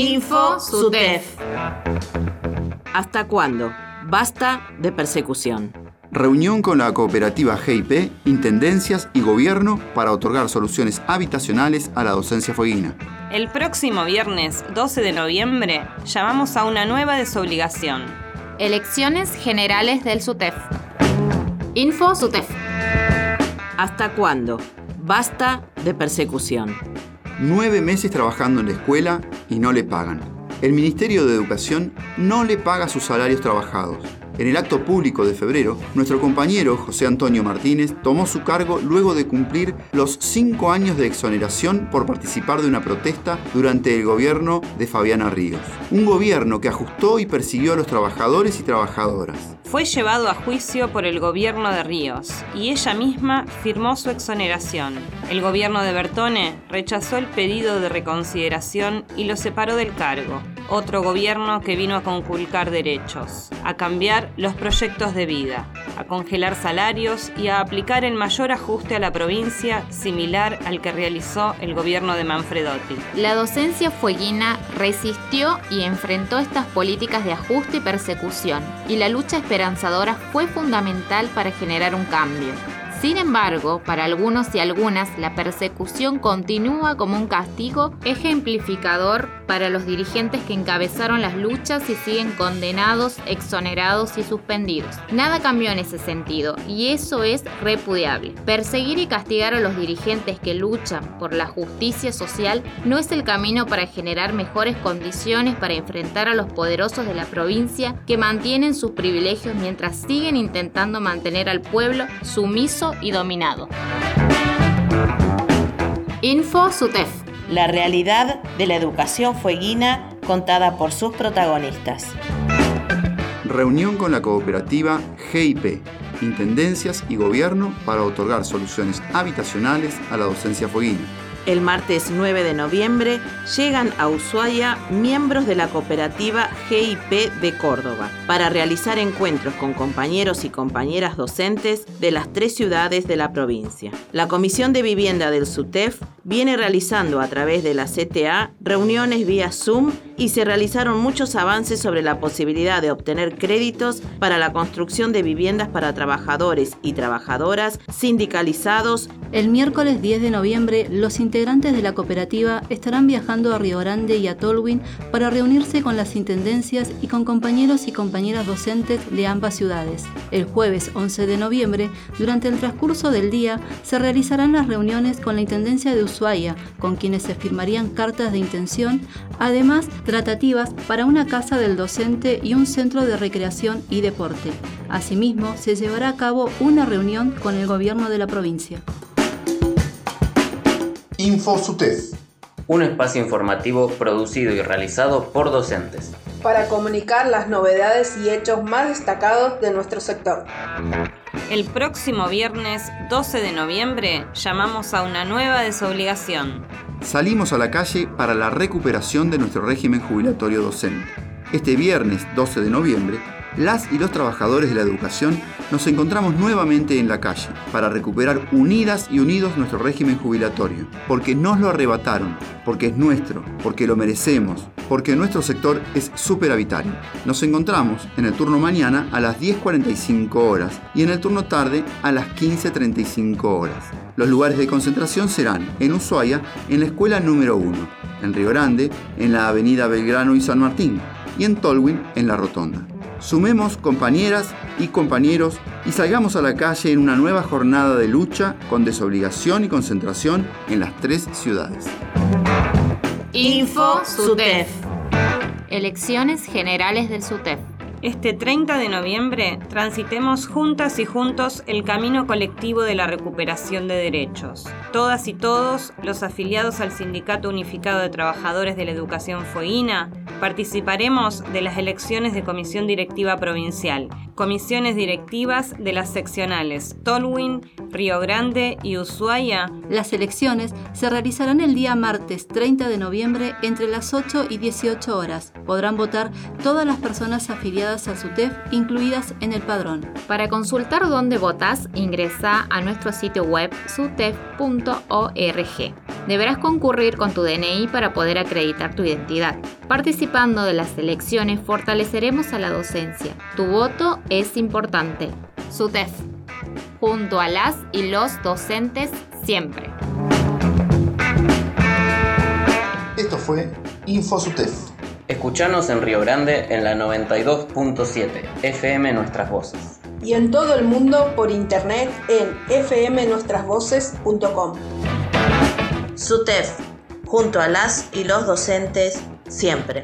Info SUTEF. ¿Hasta cuándo? Basta de persecución. Reunión con la cooperativa GIP, Intendencias y Gobierno para otorgar soluciones habitacionales a la docencia fueguina. El próximo viernes 12 de noviembre llamamos a una nueva desobligación. Elecciones Generales del SUTEF. Info SUTEF. ¿Hasta cuándo? Basta de persecución. Nueve meses trabajando en la escuela y no le pagan. El Ministerio de Educación no le paga sus salarios trabajados. En el acto público de febrero, nuestro compañero José Antonio Martínez tomó su cargo luego de cumplir los cinco años de exoneración por participar de una protesta durante el gobierno de Fabiana Ríos. Un gobierno que ajustó y persiguió a los trabajadores y trabajadoras. Fue llevado a juicio por el gobierno de Ríos y ella misma firmó su exoneración. El gobierno de Bertone rechazó el pedido de reconsideración y lo separó del cargo. Otro gobierno que vino a conculcar derechos, a cambiar los proyectos de vida, a congelar salarios y a aplicar el mayor ajuste a la provincia similar al que realizó el gobierno de Manfredotti. La docencia fueguina resistió y enfrentó estas políticas de ajuste y persecución, y la lucha esperanzadora fue fundamental para generar un cambio. Sin embargo, para algunos y algunas, la persecución continúa como un castigo ejemplificador para los dirigentes que encabezaron las luchas y siguen condenados, exonerados y suspendidos. Nada cambió en ese sentido y eso es repudiable. Perseguir y castigar a los dirigentes que luchan por la justicia social no es el camino para generar mejores condiciones para enfrentar a los poderosos de la provincia que mantienen sus privilegios mientras siguen intentando mantener al pueblo sumiso y dominado. Info SUTEF. La realidad de la educación fueguina contada por sus protagonistas. Reunión con la cooperativa GIP, Intendencias y Gobierno para otorgar soluciones habitacionales a la docencia fueguina. El martes 9 de noviembre llegan a Ushuaia miembros de la cooperativa GIP de Córdoba para realizar encuentros con compañeros y compañeras docentes de las tres ciudades de la provincia. La Comisión de Vivienda del SUTEF viene realizando a través de la CTA reuniones vía Zoom y se realizaron muchos avances sobre la posibilidad de obtener créditos para la construcción de viviendas para trabajadores y trabajadoras sindicalizados. El miércoles 10 de noviembre, los integrantes de la cooperativa estarán viajando a Río Grande y a Tolwyn para reunirse con las intendencias y con compañeros y compañeras docentes de ambas ciudades. El jueves 11 de noviembre, durante el transcurso del día, se realizarán las reuniones con la Intendencia de Ushuaia, con quienes se firmarían cartas de intención, además tratativas para una casa del docente y un centro de recreación y deporte. Asimismo, se llevará a cabo una reunión con el gobierno de la provincia. InfoSUTEF. Un espacio informativo producido y realizado por docentes. Para comunicar las novedades y hechos más destacados de nuestro sector. El próximo viernes 12 de noviembre llamamos a una nueva desobligación. Salimos a la calle para la recuperación de nuestro régimen jubilatorio docente. Este viernes 12 de noviembre las y los trabajadores de la educación nos encontramos nuevamente en la calle para recuperar unidas y unidos nuestro régimen jubilatorio, porque nos lo arrebataron, porque es nuestro, porque lo merecemos, porque nuestro sector es superavitario. Nos encontramos en el turno mañana a las 10.45 horas y en el turno tarde a las 15.35 horas. Los lugares de concentración serán en Ushuaia, en la escuela número 1, en Río Grande, en la avenida Belgrano y San Martín, y en Tolwyn, en la Rotonda. Sumemos compañeras y compañeros y salgamos a la calle en una nueva jornada de lucha con desobligación y concentración en las tres ciudades. Info SUTEF. Elecciones Generales del SUTEF. Este 30 de noviembre transitemos juntas y juntos el camino colectivo de la recuperación de derechos. Todas y todos, los afiliados al Sindicato Unificado de Trabajadores de la Educación Fueguina, participaremos de las elecciones de Comisión Directiva Provincial, comisiones directivas de las seccionales Tolwyn, Río Grande y Ushuaia. Las elecciones se realizarán el día martes 30 de noviembre entre las 8 y 18 horas. Podrán votar todas las personas afiliadas afiliadas a SUTEF incluidas en el padrón. Para consultar dónde votas, ingresa a nuestro sitio web sutef.org. Deberás concurrir con tu DNI para poder acreditar tu identidad. Participando de las elecciones fortaleceremos a la docencia. Tu voto es importante. SUTEF. Junto a las y los docentes siempre. Esto fue InfoSUTEF. Escuchanos en Río Grande en la 92.7 FM Nuestras Voces. Y en todo el mundo por internet en fmnuestrasvoces.com. SUTEF, junto a las y los docentes, siempre.